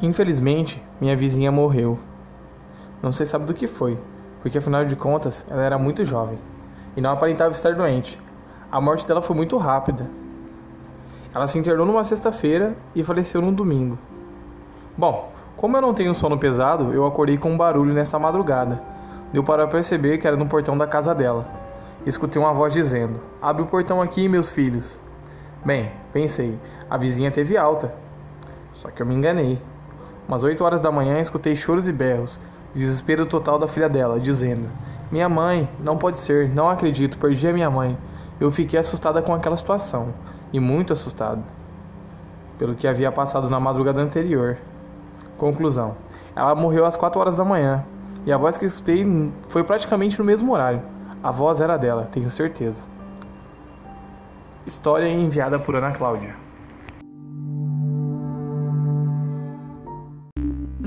Infelizmente, minha vizinha morreu. Não sei sabe do que foi, porque afinal de contas ela era muito jovem e não aparentava estar doente. A morte dela foi muito rápida. Ela se internou numa sexta-feira e faleceu num domingo. Bom, como eu não tenho sono pesado, eu acordei com um barulho nessa madrugada. Deu para perceber que era no portão da casa dela. Escutei uma voz dizendo: Abre o portão aqui, meus filhos. Bem, pensei, a vizinha teve alta. Só que eu me enganei. Umas 8 horas da manhã escutei choros e berros, desespero total da filha dela, dizendo: Minha mãe, não pode ser, não acredito, perdi a minha mãe. Eu fiquei assustada com aquela situação, e muito assustada, pelo que havia passado na madrugada anterior. Conclusão: ela morreu às 4 horas da manhã, e a voz que escutei foi praticamente no mesmo horário. A voz era dela, tenho certeza. História enviada por Ana Cláudia.